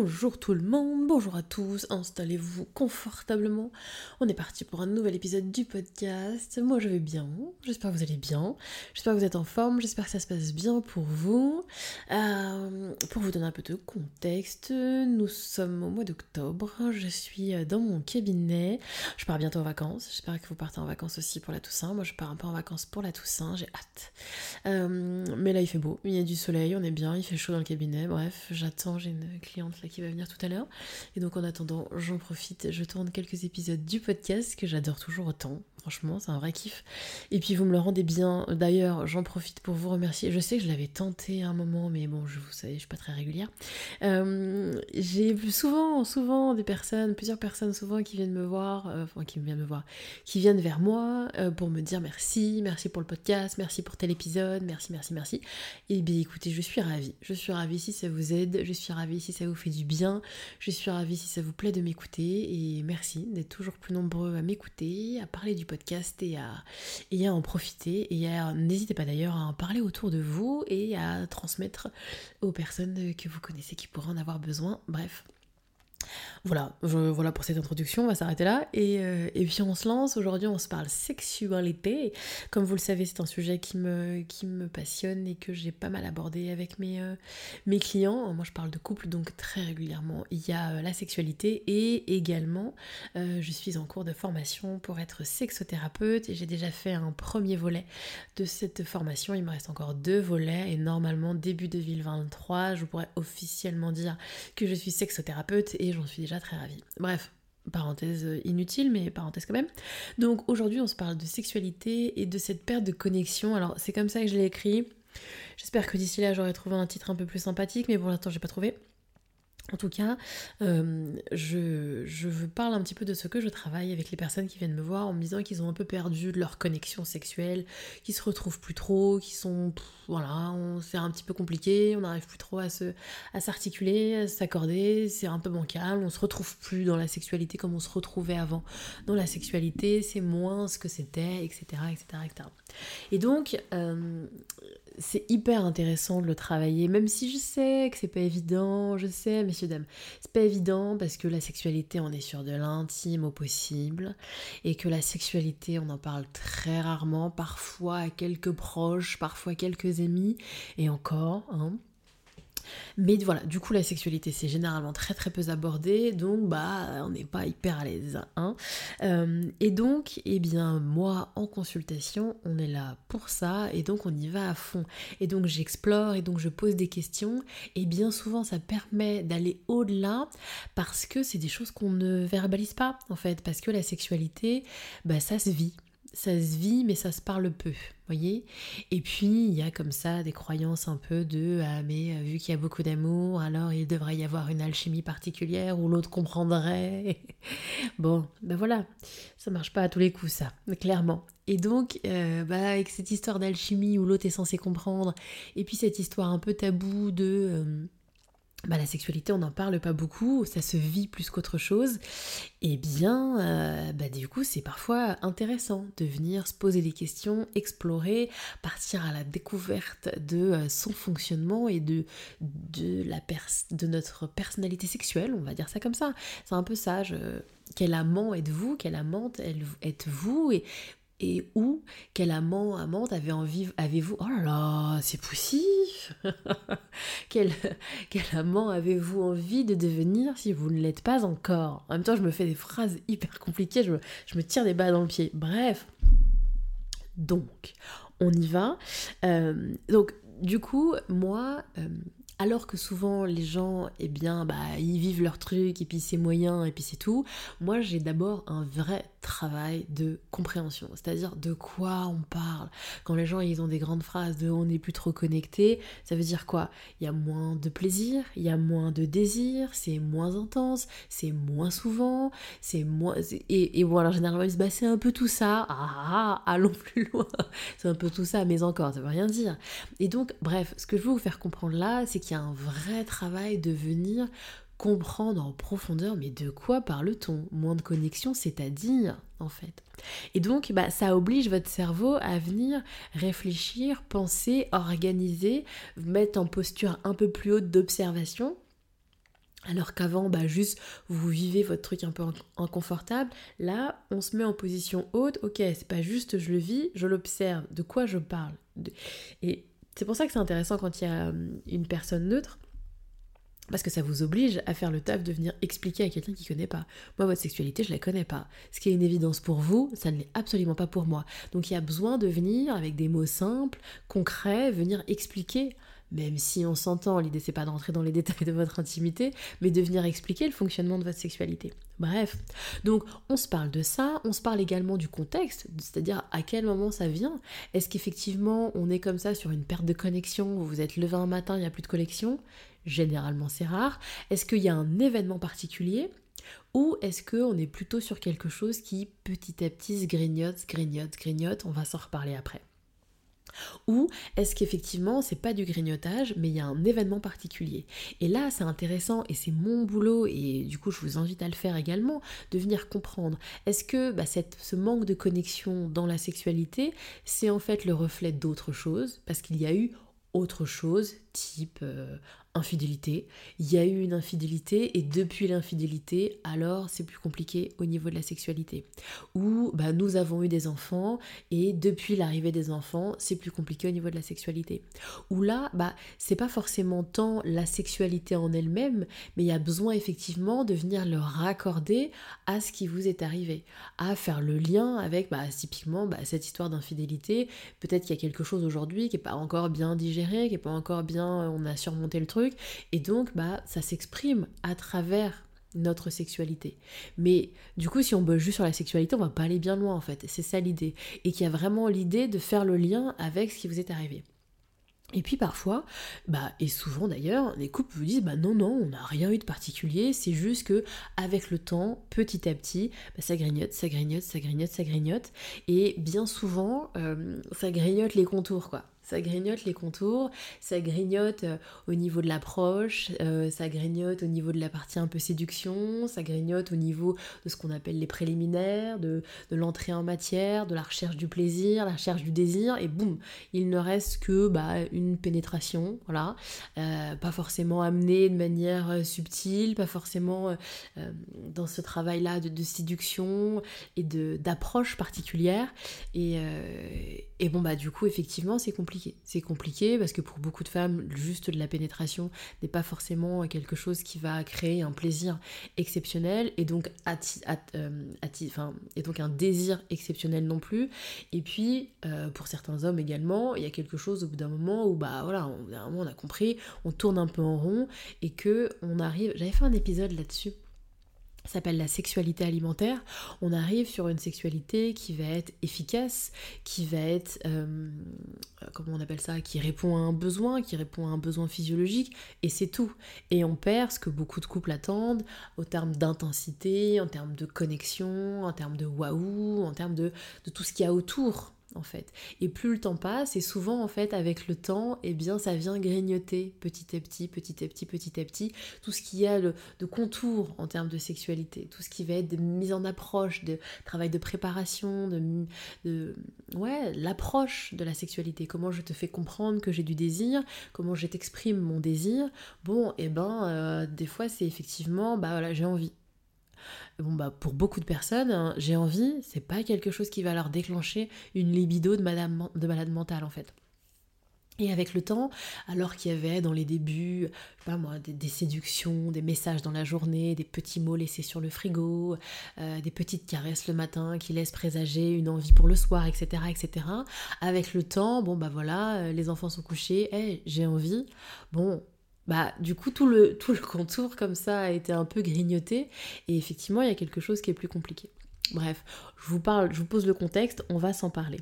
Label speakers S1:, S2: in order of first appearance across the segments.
S1: Bonjour tout le monde, bonjour à tous, installez-vous confortablement. On est parti pour un nouvel épisode du podcast. Moi je vais bien, j'espère que vous allez bien, j'espère que vous êtes en forme, j'espère que ça se passe bien pour vous. Euh, pour vous donner un peu de contexte, nous sommes au mois d'octobre, je suis dans mon cabinet, je pars bientôt en vacances, j'espère que vous partez en vacances aussi pour la Toussaint. Moi je pars un peu en vacances pour la Toussaint, j'ai hâte. Euh, mais là il fait beau, il y a du soleil, on est bien, il fait chaud dans le cabinet, bref, j'attends, j'ai une cliente là qui va venir tout à l'heure. Et donc en attendant, j'en profite, je tourne quelques épisodes du podcast que j'adore toujours autant. Franchement, c'est un vrai kiff. Et puis vous me le rendez bien. D'ailleurs, j'en profite pour vous remercier. Je sais que je l'avais tenté à un moment, mais bon, je vous savez, je suis pas très régulière. Euh, j'ai souvent, souvent des personnes, plusieurs personnes souvent qui viennent me voir, euh, enfin qui viennent me voir, qui viennent vers moi euh, pour me dire merci, merci pour le podcast, merci pour tel épisode, merci, merci, merci. Et bien écoutez, je suis ravie. Je suis ravie si ça vous aide, je suis ravie si ça vous fait du bien, je suis ravie si ça vous plaît de m'écouter et merci d'être toujours plus nombreux à m'écouter, à parler du podcast et à, en profiter. Et n'hésitez pas d'ailleurs à en parler autour de vous et à transmettre aux personnes que vous connaissez qui pourraient en avoir besoin. Bref, voilà, voilà pour cette introduction, on va s'arrêter là. Et, euh, et, puis on se lance, aujourd'hui on se parle sexualité. Comme vous le savez, c'est un sujet qui me, passionne et que j'ai pas mal abordé avec mes, euh, mes clients. Moi je parle de couple, donc très régulièrement il y a euh, la sexualité et également je suis en cours de formation pour être sexothérapeute et j'ai déjà fait un premier volet de cette formation. Il me reste encore deux volets et normalement début 2023 je pourrais officiellement dire que je suis sexothérapeute et j'en suis déjà très ravie. Bref, parenthèse inutile, mais parenthèse quand même. Donc aujourd'hui, on se parle de sexualité et de cette perte de connexion. Alors c'est comme ça que je l'ai écrit. J'espère que d'ici là, j'aurai trouvé un titre un peu plus sympathique, mais pour l'instant, j'ai pas trouvé. En tout cas, euh, je, je, parle un petit peu de ce que je travaille avec les personnes qui viennent me voir en me disant qu'ils ont un peu perdu leur connexion sexuelle, qu'ils se retrouvent plus trop, qu'ils sont... voilà, c'est un petit peu compliqué, on n'arrive plus trop à s'articuler, à s'accorder, c'est un peu bancal, on se retrouve plus dans la sexualité comme on se retrouvait avant. Dans la sexualité, c'est moins ce que c'était, etc., etc., etc. Et donc, euh, c'est hyper intéressant de le travailler, même si je sais que c'est pas évident, je sais, messieurs, dames, c'est pas évident parce que la sexualité, on est sur de l'intime au possible, et que la sexualité, on en parle très rarement, parfois à quelques proches, parfois à quelques amis, et encore, hein. Mais voilà, du coup la sexualité c'est généralement très très peu abordé, donc bah on n'est pas hyper à l'aise. Hein. Euh, et donc, eh bien moi en consultation, on est là pour ça, et donc on y va à fond. Et donc j'explore, et donc je pose des questions, et bien souvent ça permet d'aller au-delà, parce que c'est des choses qu'on ne verbalise pas en fait, parce que la sexualité, bah ça se vit ça se vit mais ça se parle peu, voyez Et puis il y a comme ça des croyances un peu de ah mais euh, vu qu'il y a beaucoup d'amour, alors il devrait y avoir une alchimie particulière où l'autre comprendrait. bon, ben voilà, ça marche pas à tous les coups ça, clairement. Et donc, euh, bah, avec cette histoire d'alchimie où l'autre est censé comprendre, et puis cette histoire un peu taboue de euh, bah, la sexualité, on n'en parle pas beaucoup, ça se vit plus qu'autre chose, et eh bien, euh, bah, du coup, c'est parfois intéressant de venir se poser des questions, explorer, partir à la découverte de euh, son fonctionnement et de, de, la de notre personnalité sexuelle, on va dire ça comme ça. C'est un peu ça, quel amant êtes-vous, quelle amante êtes-vous, et où quel amant, amante envie, avez-vous Oh là là, c'est poussif quel, quel amant avez-vous envie de devenir si vous ne l'êtes pas encore? En même temps, je me fais des phrases hyper compliquées, je me, tire des balles dans le pied. Bref. Donc, on y va. Euh, donc, du coup, moi, euh, alors que souvent les gens, eh bien, bah, ils vivent leur truc et puis c'est moyen et puis c'est tout. Moi, j'ai d'abord un vrai travail de compréhension, c'est-à-dire de quoi on parle. Quand les gens ils ont des grandes phrases de on n'est plus trop connecté, ça veut dire quoi? Il y a moins de plaisir, il y a moins de désir, c'est moins intense, c'est moins souvent, c'est moins et, et voilà généralement ils se bah, c'est un peu tout ça. Ah, allons plus loin. c'est un peu tout ça, mais encore ça veut rien dire. Et donc bref, ce que je veux vous faire comprendre là, c'est qu'il y a un vrai travail de venir comprendre en profondeur, mais de quoi parle-t-on? Moins de connexion, c'est-à-dire, en fait. Et donc, bah, ça oblige votre cerveau à venir réfléchir, penser, organiser, mettre en posture un peu plus haute d'observation. Alors qu'avant, bah, juste vous vivez votre truc un peu inconfortable. Là, on se met en position haute. Ok, c'est pas juste je le vis, je l'observe. De quoi je parle? Et c'est pour ça que c'est intéressant quand il y a hum, une personne neutre parce que ça vous oblige à faire le taf de venir expliquer à quelqu'un qui ne connaît pas. Moi, votre sexualité, je la connais pas. Ce qui est une évidence pour vous, ça ne l'est absolument pas pour moi. Donc il y a besoin de venir avec des mots simples, concrets, venir expliquer. Même si on s'entend, l'idée c'est pas d'entrer dans les détails de votre intimité, mais de venir expliquer le fonctionnement de votre sexualité. Bref, donc on se parle de ça, on se parle également du contexte, c'est-à-dire à quel moment ça vient. Est-ce qu'effectivement on est comme ça sur une perte de connexion, vous êtes levé un matin, il n'y a plus de connexion Généralement c'est rare. Est-ce qu'il y a un événement particulier ou est-ce qu'on est plutôt sur quelque chose qui petit à petit se grignote, grignote, grignote? On va s'en reparler après. Ou est-ce qu'effectivement c'est pas du grignotage mais il y a un événement particulier? Et là c'est intéressant et c'est mon boulot et du coup je vous invite à le faire également, de venir comprendre est-ce que bah, ce manque de connexion dans la sexualité c'est en fait le reflet d'autre chose? Parce qu'il y a eu autre chose type euh, infidélité. Il y a eu une infidélité et depuis l'infidélité, alors c'est plus compliqué au niveau de la sexualité. Ou bah, nous avons eu des enfants et depuis l'arrivée des enfants, c'est plus compliqué au niveau de la sexualité. Ou là, bah, c'est pas forcément tant la sexualité en elle-même, mais il y a besoin effectivement de venir le raccorder à ce qui vous est arrivé, à faire le lien avec bah, typiquement bah, cette histoire d'infidélité. Peut-être qu'il y a quelque chose aujourd'hui qui n'est pas encore bien digéré, qui n'est pas encore bien, on a surmonté le truc et donc, bah, ça s'exprime à travers notre sexualité. Mais du coup, si on bosse juste sur la sexualité, on va pas aller bien loin en fait. C'est ça l'idée. Et qu'il y a vraiment l'idée de faire le lien avec ce qui vous est arrivé. Et puis parfois, bah, et souvent d'ailleurs, les couples vous disent bah non non, on n'a rien eu de particulier, c'est juste que avec le temps, petit à petit, bah, ça grignote, ça grignote, ça grignote, ça grignote, et bien souvent, euh, ça grignote les contours quoi ça grignote les contours, ça grignote euh, au niveau de l'approche, euh, ça grignote au niveau de la partie un peu séduction, ça grignote au niveau de ce qu'on appelle les préliminaires, de, l'entrée en matière, de la recherche du plaisir, la recherche du désir, et boum, il ne reste que bah, une pénétration, voilà, euh, pas forcément amenée de manière subtile, pas forcément dans ce travail-là de, séduction et d'approche particulière, et, et bon bah du coup effectivement c'est compliqué c'est compliqué parce que pour beaucoup de femmes, juste de la pénétration n'est pas forcément quelque chose qui va créer un plaisir exceptionnel et donc, euh, un désir exceptionnel non plus. Et puis, euh, pour certains hommes également, il y a quelque chose au bout d'un moment où, bah voilà, on, on a compris, on tourne un peu en rond et que on arrive. J'avais fait un épisode là-dessus s'appelle la sexualité alimentaire, on arrive sur une sexualité qui va être efficace, qui va être, euh, comment on appelle ça, qui répond à un besoin, qui répond à un besoin physiologique, et c'est tout. Et on perd ce que beaucoup de couples attendent, au terme d'intensité, en termes de connexion, en termes de waouh, en termes de, de tout ce qu'il y a autour en fait. Et plus le temps passe, et souvent en fait avec le temps, eh bien ça vient grignoter petit à petit, petit à petit, petit à petit, tout ce qui a de, de contours en termes de sexualité, tout ce qui va être de mise en approche, de travail de préparation, de, de ouais, l'approche de la sexualité, comment je te fais comprendre que j'ai du désir, comment je t'exprime mon désir. Bon, et eh ben euh, des fois c'est effectivement, bah voilà, j'ai envie. Bon bah pour beaucoup de personnes, hein, j'ai envie, c'est pas quelque chose qui va leur déclencher une libido de, madame, de malade mentale en fait. Et avec le temps, alors qu'il y avait dans les débuts, pas moi, des, séductions, des messages dans la journée, des petits mots laissés sur le frigo, euh, des petites caresses le matin qui laissent présager une envie pour le soir, etc., etc. Avec le temps, bon bah voilà, euh, les enfants sont couchés, hey, j'ai envie. Bon, bah, du coup, tout le, tout le contour comme ça a été un peu grignoté. Et effectivement, il y a quelque chose qui est plus compliqué. Bref, je vous parle, je vous pose le contexte, on va s'en parler.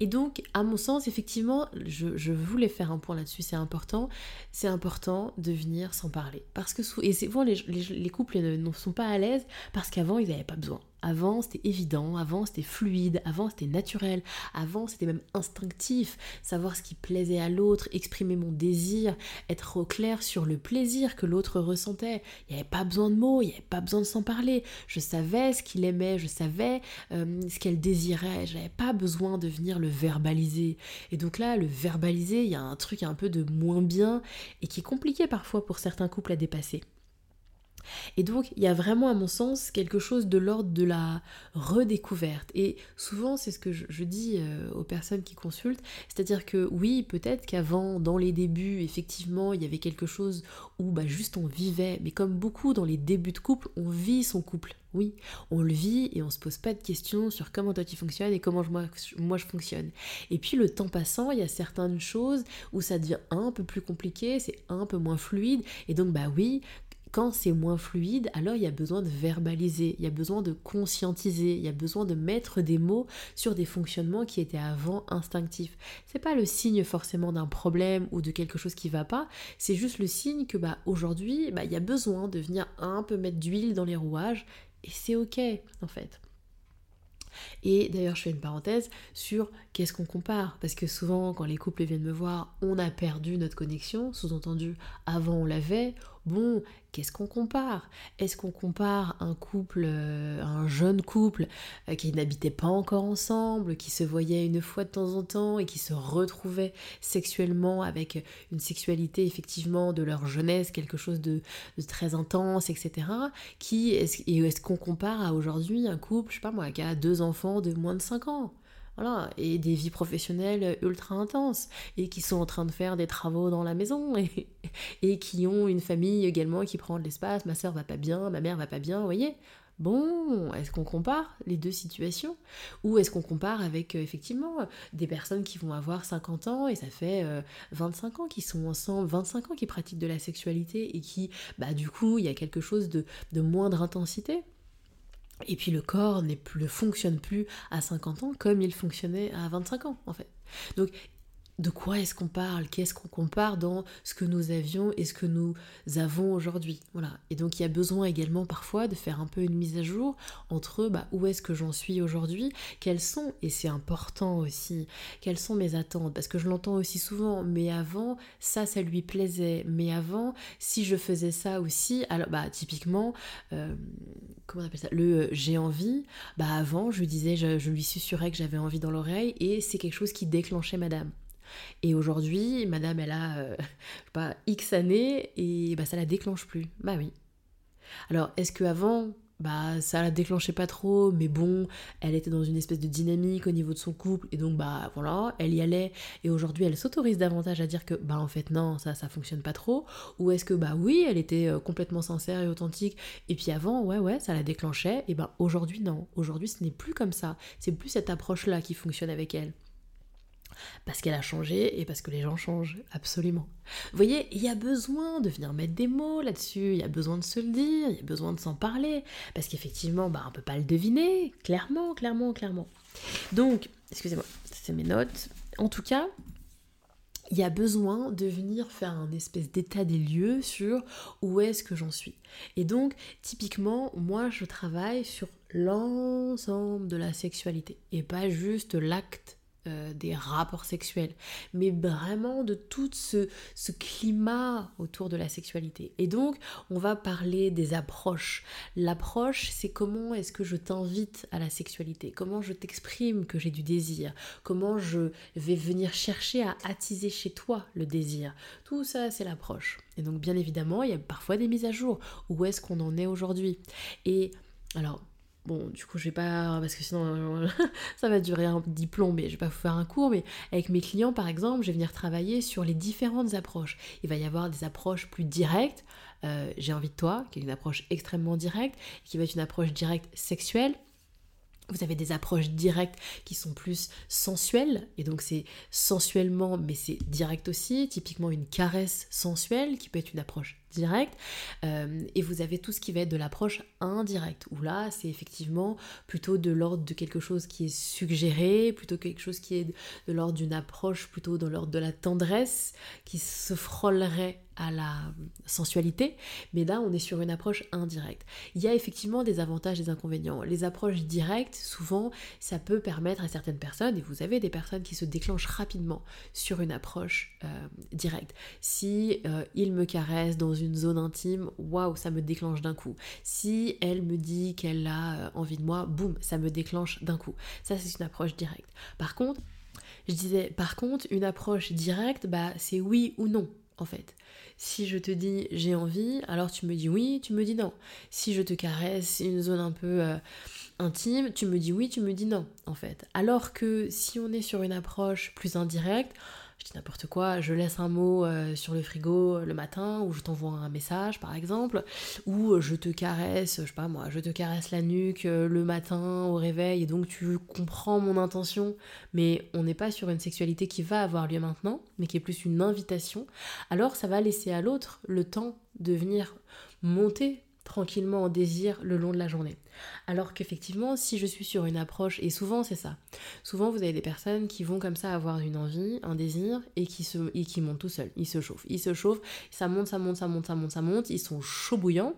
S1: Et donc, à mon sens, effectivement, je, voulais faire un point là-dessus, c'est important. C'est important de venir s'en parler. Parce que, et souvent, les, les couples ne sont pas à l'aise parce qu'avant, ils n'avaient pas besoin. Avant, c'était évident, avant, c'était fluide, avant, c'était naturel, avant, c'était même instinctif, savoir ce qui plaisait à l'autre, exprimer mon désir, être au clair sur le plaisir que l'autre ressentait. Il n'y avait pas besoin de mots, il n'y avait pas besoin de s'en parler. Je savais ce qu'il aimait, je savais euh, ce qu'elle désirait, je n'avais pas besoin de venir le verbaliser. Et donc là, le verbaliser, il y a un truc un peu de moins bien et qui est compliqué parfois pour certains couples à dépasser. Et donc, il y a vraiment, à mon sens, quelque chose de l'ordre de la redécouverte. Et souvent, c'est ce que je, dis euh, aux personnes qui consultent, c'est-à-dire que oui, peut-être qu'avant, dans les débuts, effectivement, il y avait quelque chose où bah, juste on vivait, mais comme beaucoup dans les débuts de couple, on vit son couple. Oui, on le vit et on se pose pas de questions sur comment toi tu fonctionnes et comment moi, moi je fonctionne. Et puis le temps passant, il y a certaines choses où ça devient un peu plus compliqué, c'est un peu moins fluide. Et donc bah oui, quand c'est moins fluide, alors il y a besoin de verbaliser, il y a besoin de conscientiser, il y a besoin de mettre des mots sur des fonctionnements qui étaient avant instinctifs. C'est pas le signe forcément d'un problème ou de quelque chose qui va pas, c'est juste le signe que bah aujourd'hui, bah, il y a besoin de venir un peu mettre d'huile dans les rouages et c'est ok en fait. Et d'ailleurs, je fais une parenthèse sur qu'est-ce qu'on compare. Parce que souvent, quand les couples viennent me voir, on a perdu notre connexion. Sous-entendu, avant on l'avait, Bon, qu'est-ce qu'on compare? Est-ce qu'on compare un couple, euh, un jeune couple euh, qui n'habitait pas encore ensemble, qui se voyait une fois de temps en temps et qui se retrouvait sexuellement avec une sexualité effectivement de leur jeunesse, quelque chose de, très intense, etc. Qui et est-ce qu'on compare à aujourd'hui un couple, je sais pas moi, qui a deux enfants de moins de 5 ans? Et des vies professionnelles ultra intenses, et qui sont en train de faire des travaux dans la maison, et, et qui ont une famille également qui prend de l'espace, ma soeur va pas bien, ma mère va pas bien, vous voyez. Bon, est-ce qu'on compare les deux situations? Ou est-ce qu'on compare avec euh, effectivement des personnes qui vont avoir 50 ans et ça fait 25 euh, ans qu'ils sont ensemble, 25 ans qu'ils pratiquent de la sexualité et qui, bah du coup, il y a quelque chose de, de moindre intensité? Et puis le corps ne fonctionne plus à 50 ans comme il fonctionnait à 25 ans en fait. De quoi est-ce qu'on parle Qu'est-ce qu'on compare dans ce que nous avions et ce que nous avons aujourd'hui Voilà. Et donc il y a besoin également parfois de faire un peu une mise à jour entre bah, où est-ce que j'en suis aujourd'hui, quelles sont, et c'est important aussi, quelles sont mes attentes Parce que je l'entends aussi souvent, mais avant, ça, ça lui plaisait. Mais avant, si je faisais ça aussi, alors bah typiquement, euh, comment on appelle ça? Le euh, j'ai envie, bah avant, je lui disais, je, lui susurrais que j'avais envie dans l'oreille et c'est quelque chose qui déclenchait madame. Et aujourd'hui, madame, elle a, euh, pas, X années et bah, ça la déclenche plus. Bah oui. Alors, est-ce qu'avant, bah ça la déclenchait pas trop, mais bon, elle était dans une espèce de dynamique au niveau de son couple, et donc bah voilà, elle y allait, et aujourd'hui elle s'autorise davantage à dire que bah en fait non, ça ça fonctionne pas trop, ou est-ce que bah oui, elle était euh, complètement sincère et authentique, et puis avant, ouais ouais, ça la déclenchait, et bah aujourd'hui non, aujourd'hui ce n'est plus comme ça, c'est plus cette approche-là qui fonctionne avec elle parce qu'elle a changé et parce que les gens changent, absolument. Vous voyez, il y a besoin de venir mettre des mots là-dessus, il y a besoin de se le dire, il y a besoin de s'en parler, parce qu'effectivement, bah, on peut pas le deviner, clairement, clairement, clairement. Donc, excusez-moi, c'est mes notes. En tout cas, il y a besoin de venir faire un espèce d'état des lieux sur où est-ce que j'en suis. Et donc, typiquement, moi, je travaille sur l'ensemble de la sexualité et pas juste l'acte euh, des rapports sexuels, mais vraiment de tout ce, ce, climat autour de la sexualité. Et donc, on va parler des approches. L'approche, c'est comment est-ce que je t'invite à la sexualité, comment je t'exprime que j'ai du désir, comment je vais venir chercher à attiser chez toi le désir? Tout ça, c'est l'approche. Et donc, bien évidemment, il y a parfois des mises à jour. Où est-ce qu'on en est aujourd'hui? Et alors, Bon, du coup, je vais pas, parce que sinon ça va durer un diplôme, mais je vais pas vous faire un cours, mais avec mes clients, par exemple, je vais venir travailler sur les différentes approches. Il va y avoir des approches plus directes, euh, j'ai envie de toi, qui est une approche extrêmement directe, qui va être une approche directe sexuelle, Vous avez des approches directes qui sont plus sensuelles, et donc c'est sensuellement, mais c'est direct aussi, typiquement une caresse sensuelle qui peut être une approche directe, euh, et vous avez tout ce qui va être de l'approche indirecte, où là c'est effectivement plutôt de l'ordre de quelque chose qui est suggéré, plutôt quelque chose qui est de l'ordre d'une approche plutôt dans l'ordre de la tendresse, qui se frôlerait à la sensualité, mais là on est sur une approche indirecte. Il y a effectivement des avantages et des inconvénients. Les approches directes, souvent, ça peut permettre à certaines personnes, et vous avez des personnes qui se déclenchent rapidement sur une approche euh, directe. Si euh, il me caresse dans zone intime, waouh, ça me déclenche d'un coup. Si elle me dit qu'elle a euh, envie de moi, boum, ça me déclenche d'un coup. Ça c'est une approche directe. Par contre, je disais, par contre, une approche directe, bah, c'est oui ou non, en fait. Si je te dis j'ai envie, alors tu me dis oui, tu me dis non. Si je te caresse une zone un peu euh, intime, tu me dis oui, tu me dis non, en fait. Alors que si on est sur une approche plus indirecte, je dis n'importe quoi, je laisse un mot euh, sur le frigo le matin, ou je t'envoie un message par exemple, ou je te caresse, je sais pas moi, je te caresse la nuque euh, le matin au réveil, et donc tu comprends mon intention, mais on n'est pas sur une sexualité qui va avoir lieu maintenant, mais qui est plus une invitation, alors ça va laisser à l'autre le temps de venir monter tranquillement en désir le long de la journée. Alors qu'effectivement, si je suis sur une approche, et souvent c'est ça, souvent vous avez des personnes qui vont comme ça avoir une envie, un désir, et qui, se, et qui montent tout seuls, ils se chauffent, ils se chauffent, ça monte, ça monte, ça monte, ça monte, ça monte, ils sont chauds bouillants,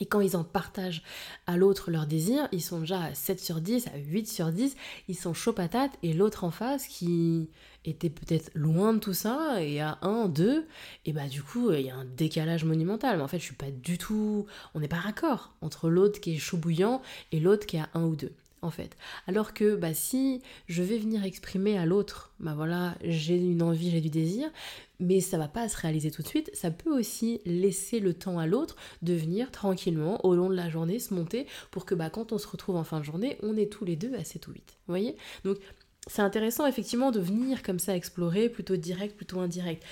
S1: et quand ils en partagent à l'autre leur désir, ils sont déjà à 7 sur 10, à 8 sur 10, ils sont chauds patates, et l'autre en face qui était peut-être loin de tout ça, et à 1, 2, et bah du coup, il y a un décalage monumental. Mais en fait, je suis pas du tout. On n'est pas raccord entre l'autre qui est chaud bouillant et l'autre qui est à 1 ou 2 en fait. Alors que bah, si je vais venir exprimer à l'autre, bah voilà, j'ai une envie, j'ai du désir, mais ça va pas se réaliser tout de suite, ça peut aussi laisser le temps à l'autre de venir tranquillement au long de la journée se monter pour que bah, quand on se retrouve en fin de journée, on est tous les deux à 7 ou 8. Vous voyez? Donc c'est intéressant effectivement de venir comme ça explorer, plutôt direct, plutôt indirect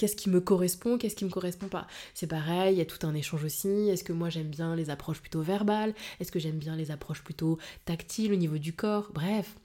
S1: qu'est-ce qui me correspond, qu'est-ce qui me correspond pas? C'est pareil, il y a tout un échange aussi. Est-ce que moi j'aime bien les approches plutôt verbales? Est-ce que j'aime bien les approches plutôt tactiles au niveau du corps? Bref,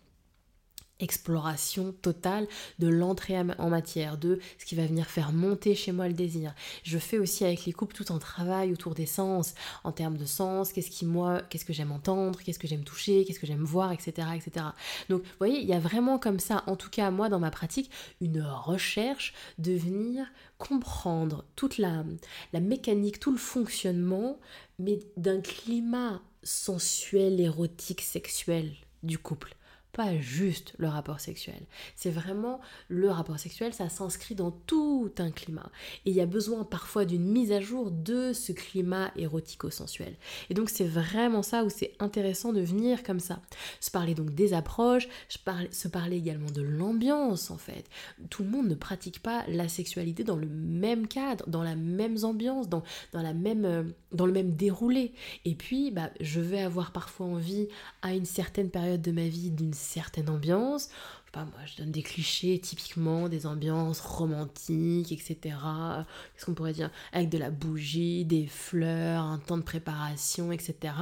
S1: exploration totale de l'entrée en matière, de ce qui va venir faire monter chez moi le désir. Je fais aussi avec les couples tout un travail autour des sens, en termes de sens, qu'est-ce qui moi, qu'est-ce que j'aime entendre, qu'est-ce que j'aime toucher, qu'est-ce que j'aime voir, etc., etc. Donc, vous voyez, il y a vraiment comme ça, en tout cas moi dans ma pratique, une recherche de venir comprendre toute la, la mécanique, tout le fonctionnement, mais d'un climat sensuel, érotique, sexuel du couple pas juste le rapport sexuel. C'est vraiment le rapport sexuel, ça s'inscrit dans tout un climat. Et il y a besoin parfois d'une mise à jour de ce climat érotico-sensuel. Et donc c'est vraiment ça où c'est intéressant de venir comme ça. Se parler donc des approches, se parler également de l'ambiance en fait. Tout le monde ne pratique pas la sexualité dans le même cadre, dans la même ambiance, dans, dans, la même, euh, dans le même déroulé. Et puis bah, je vais avoir parfois envie à une certaine période de ma vie d'une certaine ambiance. Pas, moi, je donne des clichés, typiquement des ambiances romantiques, etc. Qu'est-ce qu'on pourrait dire? Avec de la bougie, des fleurs, un temps de préparation, etc.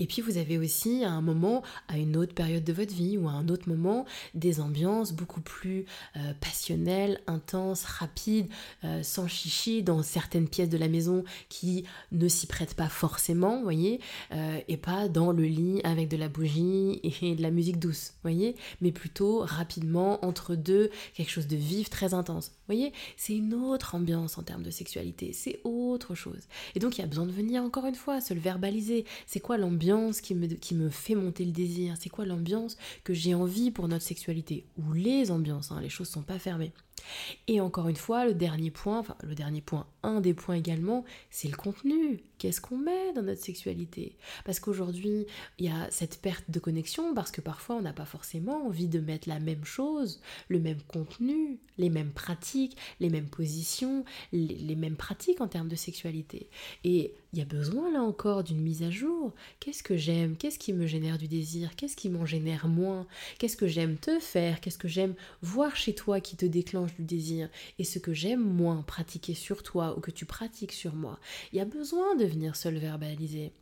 S1: Et puis vous avez aussi à un moment, à une autre période de votre vie ou à un autre moment, des ambiances beaucoup plus euh, passionnelles, intenses, rapides, euh, sans chichi dans certaines pièces de la maison qui ne s'y prêtent pas forcément, voyez, euh, et pas dans le lit avec de la bougie et de la musique douce, voyez, mais plutôt rapidement entre deux, quelque chose de vif, très intense. voyez, c'est une autre ambiance en termes de sexualité, c'est autre chose. Et donc il y a besoin de venir encore une fois, se le verbaliser. C'est quoi l'ambiance qui me, qui me fait monter le désir? C'est quoi l'ambiance que j'ai envie pour notre sexualité? Ou les ambiances, hein, les choses sont pas fermées. Et encore une fois, le dernier point, enfin le dernier point, un des points également, c'est le contenu. Qu'est-ce qu'on met dans notre sexualité? Parce qu'aujourd'hui, il y a cette perte de connexion parce que parfois on n'a pas forcément envie de mettre la même chose, le même contenu, les mêmes pratiques, les mêmes positions, les, les mêmes pratiques en termes de sexualité. Et il y a besoin là encore d'une mise à jour. Qu'est-ce que j'aime? Qu'est-ce qui me génère du désir? Qu'est-ce qui m'en génère moins? Qu'est-ce que j'aime te faire? Qu'est-ce que j'aime voir chez toi qui te déclenche du désir? Et ce que j'aime moins pratiquer sur toi ou que tu pratiques sur moi. Il y a besoin de venir se le verbaliser.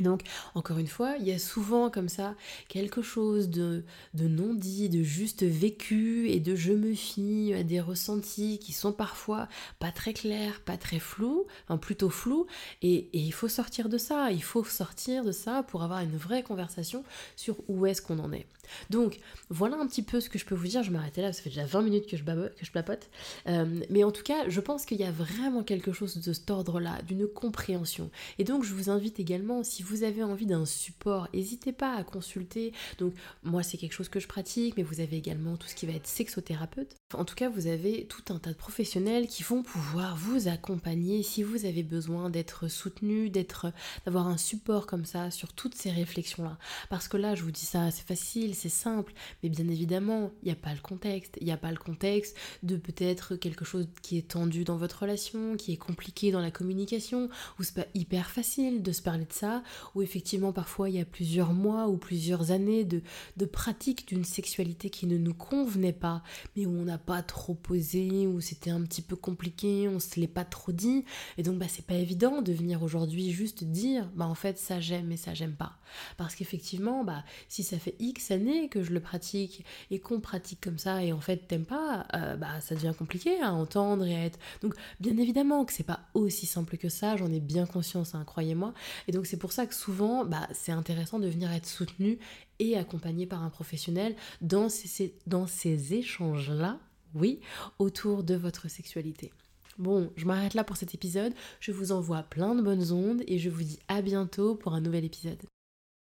S1: Donc, encore une fois, il y a souvent comme ça quelque chose de, de non dit, de juste vécu et de je me fie à des ressentis qui sont parfois pas très clairs, pas très flous, enfin plutôt flous, et il faut sortir de ça, il faut sortir de ça pour avoir une vraie conversation sur où est-ce qu'on en est. Donc voilà un petit peu ce que je peux vous dire, je m'arrêtais là, ça fait déjà 20 minutes que je, que je plapote, euh, mais en tout cas je pense qu'il y a vraiment quelque chose de cet ordre-là, d'une compréhension. Et donc je vous invite également, si vous avez envie d'un support, n'hésitez pas à consulter. Donc moi c'est quelque chose que je pratique, mais vous avez également tout ce qui va être sexothérapeute. En tout cas vous avez tout un tas de professionnels qui vont pouvoir vous accompagner si vous avez besoin d'être soutenu, d'avoir un support comme ça sur toutes ces réflexions-là. Parce que là je vous dis ça, c'est facile, c'est simple, mais bien évidemment, il n'y a pas le contexte. Il n'y a pas le contexte de peut-être quelque chose qui est tendu dans votre relation, qui est compliqué dans la communication, ou c'est pas hyper facile de se parler de ça, ou effectivement parfois il y a plusieurs mois ou plusieurs années de, de pratique d'une sexualité qui ne nous convenait pas, mais où on n'a pas trop posé, où c'était un petit peu compliqué, on se l'est pas trop dit, et donc bah c'est pas évident de venir aujourd'hui juste dire bah en fait ça j'aime et ça j'aime pas. Parce qu'effectivement, bah si ça fait X que je le pratique et qu'on pratique comme ça et en fait t'aimes pas, euh, bah ça devient compliqué à entendre et à être. Donc bien évidemment que c'est pas aussi simple que ça, j'en ai bien conscience, hein, croyez-moi. Et donc c'est pour ça que souvent, bah c'est intéressant de venir être soutenu et accompagné par un professionnel dans ces, dans ces échanges-là, oui, autour de votre sexualité. Bon, je m'arrête là pour cet épisode. Je vous envoie plein de bonnes ondes et je vous dis à bientôt pour un nouvel épisode.